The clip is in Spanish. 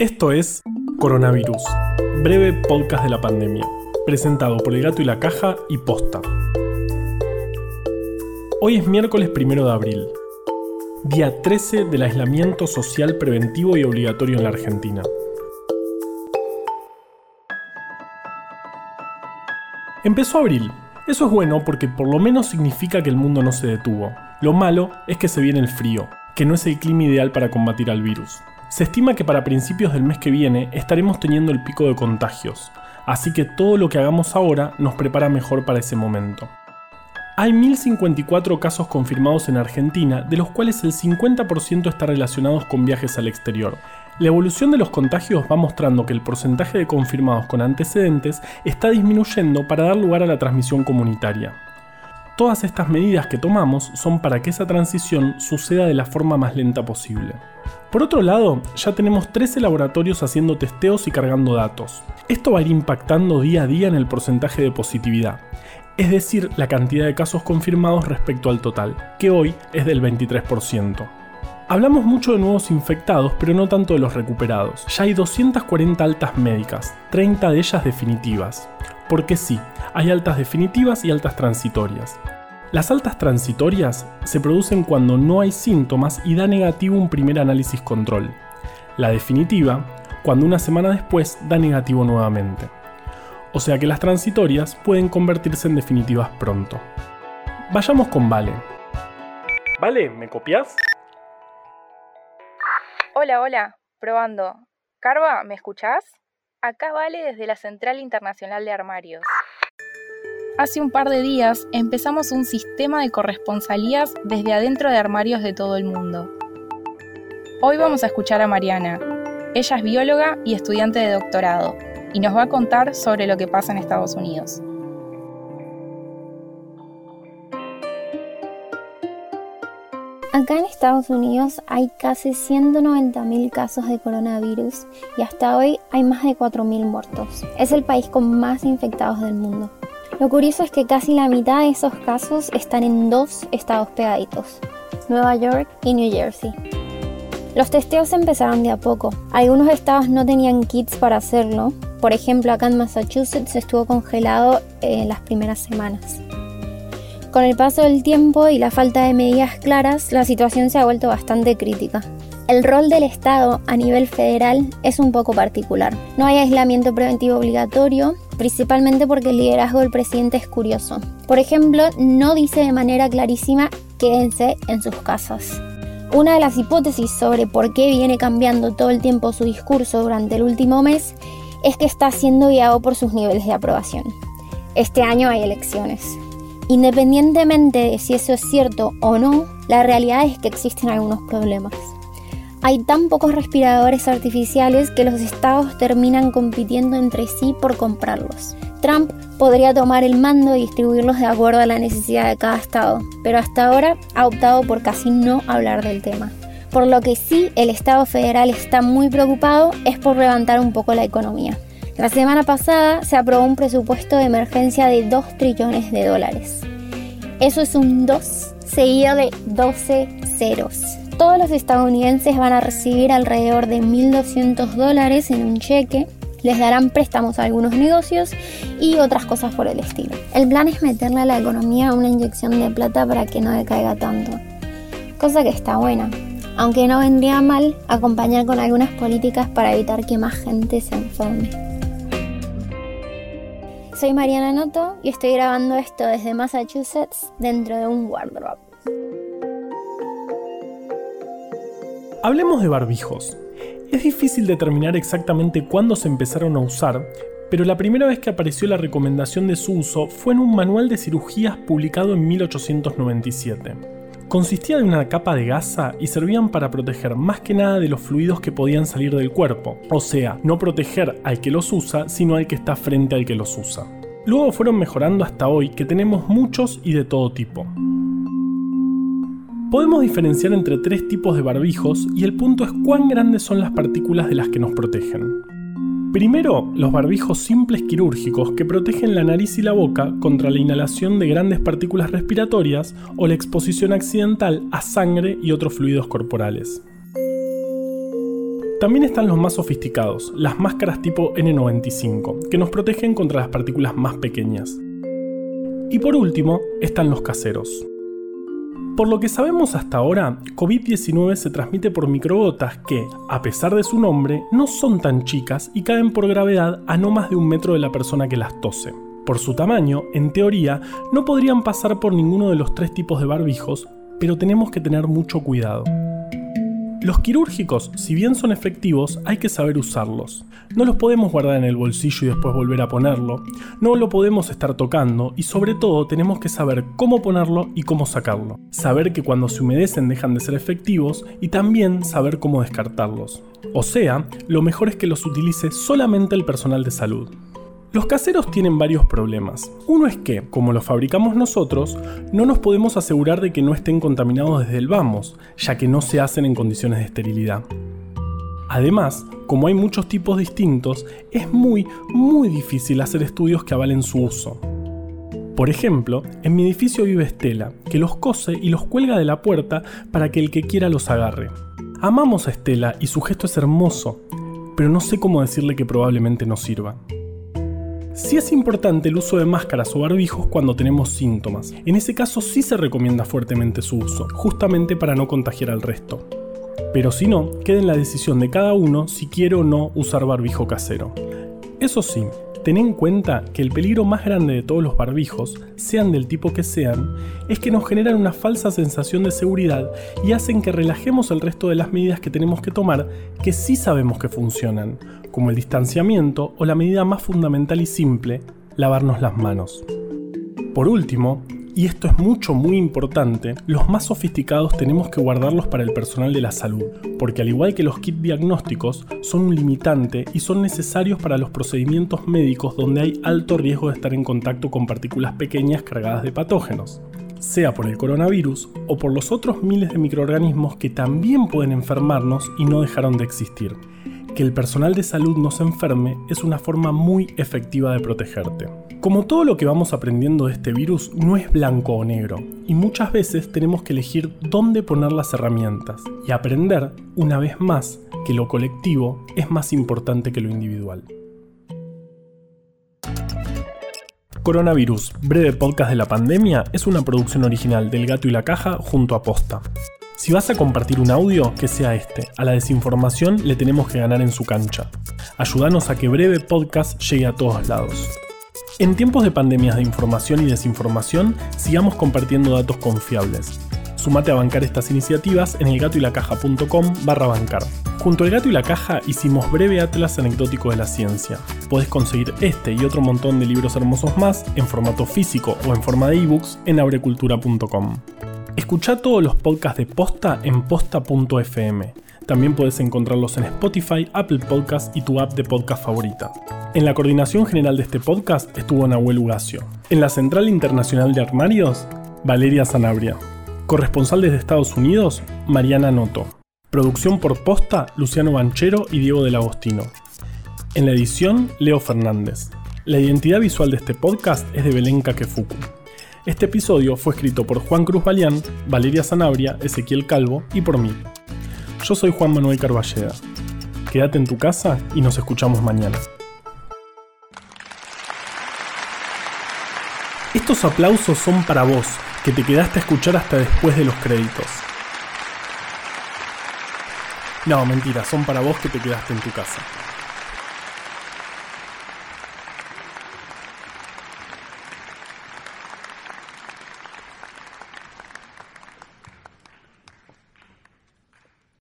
Esto es Coronavirus, breve podcast de la pandemia, presentado por El Gato y la Caja y Posta. Hoy es miércoles 1 de abril, día 13 del aislamiento social preventivo y obligatorio en la Argentina. Empezó abril. Eso es bueno porque por lo menos significa que el mundo no se detuvo. Lo malo es que se viene el frío, que no es el clima ideal para combatir al virus. Se estima que para principios del mes que viene estaremos teniendo el pico de contagios, así que todo lo que hagamos ahora nos prepara mejor para ese momento. Hay 1.054 casos confirmados en Argentina, de los cuales el 50% está relacionados con viajes al exterior. La evolución de los contagios va mostrando que el porcentaje de confirmados con antecedentes está disminuyendo para dar lugar a la transmisión comunitaria. Todas estas medidas que tomamos son para que esa transición suceda de la forma más lenta posible. Por otro lado, ya tenemos 13 laboratorios haciendo testeos y cargando datos. Esto va a ir impactando día a día en el porcentaje de positividad, es decir, la cantidad de casos confirmados respecto al total, que hoy es del 23%. Hablamos mucho de nuevos infectados, pero no tanto de los recuperados. Ya hay 240 altas médicas, 30 de ellas definitivas. Porque sí, hay altas definitivas y altas transitorias. Las altas transitorias se producen cuando no hay síntomas y da negativo un primer análisis control. La definitiva, cuando una semana después da negativo nuevamente. O sea que las transitorias pueden convertirse en definitivas pronto. Vayamos con Vale. Vale, ¿me copias? Hola, hola, probando. Carva, ¿me escuchás? Acá Vale desde la Central Internacional de Armarios. Hace un par de días empezamos un sistema de corresponsalías desde adentro de armarios de todo el mundo. Hoy vamos a escuchar a Mariana. Ella es bióloga y estudiante de doctorado y nos va a contar sobre lo que pasa en Estados Unidos. Acá en Estados Unidos hay casi 190.000 casos de coronavirus y hasta hoy hay más de 4.000 muertos. Es el país con más infectados del mundo. Lo curioso es que casi la mitad de esos casos están en dos estados pegaditos, Nueva York y New Jersey. Los testeos empezaron de a poco. Algunos estados no tenían kits para hacerlo. Por ejemplo, acá en Massachusetts estuvo congelado en las primeras semanas. Con el paso del tiempo y la falta de medidas claras, la situación se ha vuelto bastante crítica. El rol del Estado a nivel federal es un poco particular. No hay aislamiento preventivo obligatorio, principalmente porque el liderazgo del presidente es curioso. Por ejemplo, no dice de manera clarísima quédense en sus casas. Una de las hipótesis sobre por qué viene cambiando todo el tiempo su discurso durante el último mes es que está siendo guiado por sus niveles de aprobación. Este año hay elecciones. Independientemente de si eso es cierto o no, la realidad es que existen algunos problemas. Hay tan pocos respiradores artificiales que los estados terminan compitiendo entre sí por comprarlos. Trump podría tomar el mando y distribuirlos de acuerdo a la necesidad de cada estado, pero hasta ahora ha optado por casi no hablar del tema. Por lo que sí el Estado federal está muy preocupado es por levantar un poco la economía. La semana pasada se aprobó un presupuesto de emergencia de 2 trillones de dólares. Eso es un 2 seguido de 12 ceros todos los estadounidenses van a recibir alrededor de 1.200 dólares en un cheque. Les darán préstamos a algunos negocios y otras cosas por el estilo. El plan es meterle a la economía una inyección de plata para que no decaiga tanto. Cosa que está buena, aunque no vendría mal acompañar con algunas políticas para evitar que más gente se enferme. Soy Mariana Noto y estoy grabando esto desde Massachusetts dentro de un wardrobe. Hablemos de barbijos. Es difícil determinar exactamente cuándo se empezaron a usar, pero la primera vez que apareció la recomendación de su uso fue en un manual de cirugías publicado en 1897. Consistía de una capa de gasa y servían para proteger más que nada de los fluidos que podían salir del cuerpo, o sea, no proteger al que los usa, sino al que está frente al que los usa. Luego fueron mejorando hasta hoy que tenemos muchos y de todo tipo. Podemos diferenciar entre tres tipos de barbijos y el punto es cuán grandes son las partículas de las que nos protegen. Primero, los barbijos simples quirúrgicos que protegen la nariz y la boca contra la inhalación de grandes partículas respiratorias o la exposición accidental a sangre y otros fluidos corporales. También están los más sofisticados, las máscaras tipo N95, que nos protegen contra las partículas más pequeñas. Y por último, están los caseros. Por lo que sabemos hasta ahora, COVID-19 se transmite por microgotas que, a pesar de su nombre, no son tan chicas y caen por gravedad a no más de un metro de la persona que las tose. Por su tamaño, en teoría, no podrían pasar por ninguno de los tres tipos de barbijos, pero tenemos que tener mucho cuidado. Los quirúrgicos, si bien son efectivos, hay que saber usarlos. No los podemos guardar en el bolsillo y después volver a ponerlo, no lo podemos estar tocando y sobre todo tenemos que saber cómo ponerlo y cómo sacarlo. Saber que cuando se humedecen dejan de ser efectivos y también saber cómo descartarlos. O sea, lo mejor es que los utilice solamente el personal de salud. Los caseros tienen varios problemas. Uno es que, como los fabricamos nosotros, no nos podemos asegurar de que no estén contaminados desde el vamos, ya que no se hacen en condiciones de esterilidad. Además, como hay muchos tipos distintos, es muy, muy difícil hacer estudios que avalen su uso. Por ejemplo, en mi edificio vive Estela, que los cose y los cuelga de la puerta para que el que quiera los agarre. Amamos a Estela y su gesto es hermoso, pero no sé cómo decirle que probablemente no sirva. Sí es importante el uso de máscaras o barbijos cuando tenemos síntomas. En ese caso sí se recomienda fuertemente su uso, justamente para no contagiar al resto. Pero si no, queda en la decisión de cada uno si quiere o no usar barbijo casero. Eso sí, ten en cuenta que el peligro más grande de todos los barbijos, sean del tipo que sean, es que nos generan una falsa sensación de seguridad y hacen que relajemos el resto de las medidas que tenemos que tomar que sí sabemos que funcionan, como el distanciamiento o la medida más fundamental y simple, lavarnos las manos. Por último, y esto es mucho muy importante, los más sofisticados tenemos que guardarlos para el personal de la salud, porque al igual que los kits diagnósticos, son un limitante y son necesarios para los procedimientos médicos donde hay alto riesgo de estar en contacto con partículas pequeñas cargadas de patógenos, sea por el coronavirus o por los otros miles de microorganismos que también pueden enfermarnos y no dejaron de existir que el personal de salud no se enferme es una forma muy efectiva de protegerte. Como todo lo que vamos aprendiendo de este virus no es blanco o negro, y muchas veces tenemos que elegir dónde poner las herramientas y aprender, una vez más, que lo colectivo es más importante que lo individual. Coronavirus, breve podcast de la pandemia, es una producción original del Gato y la Caja junto a Posta. Si vas a compartir un audio, que sea este. A la desinformación le tenemos que ganar en su cancha. Ayúdanos a que Breve Podcast llegue a todos lados. En tiempos de pandemias de información y desinformación, sigamos compartiendo datos confiables. Sumate a bancar estas iniciativas en elgatoylacaja.com barra bancar. Junto al gato y la caja hicimos breve atlas anecdótico de la ciencia. Podés conseguir este y otro montón de libros hermosos más en formato físico o en forma de ebooks en abrecultura.com. Escucha todos los podcasts de Posta en posta.fm. También puedes encontrarlos en Spotify, Apple Podcasts y tu app de podcast favorita. En la coordinación general de este podcast estuvo Nahuel Ugacio. En la Central Internacional de Armarios, Valeria Sanabria. Corresponsal desde Estados Unidos, Mariana Noto. Producción por Posta, Luciano Banchero y Diego del Agostino. En la edición, Leo Fernández. La identidad visual de este podcast es de Belén Kakefuku. Este episodio fue escrito por Juan Cruz Balián, Valeria Zanabria, Ezequiel Calvo y por mí. Yo soy Juan Manuel Carballeda. Quédate en tu casa y nos escuchamos mañana. Estos aplausos son para vos, que te quedaste a escuchar hasta después de los créditos. No, mentira, son para vos que te quedaste en tu casa.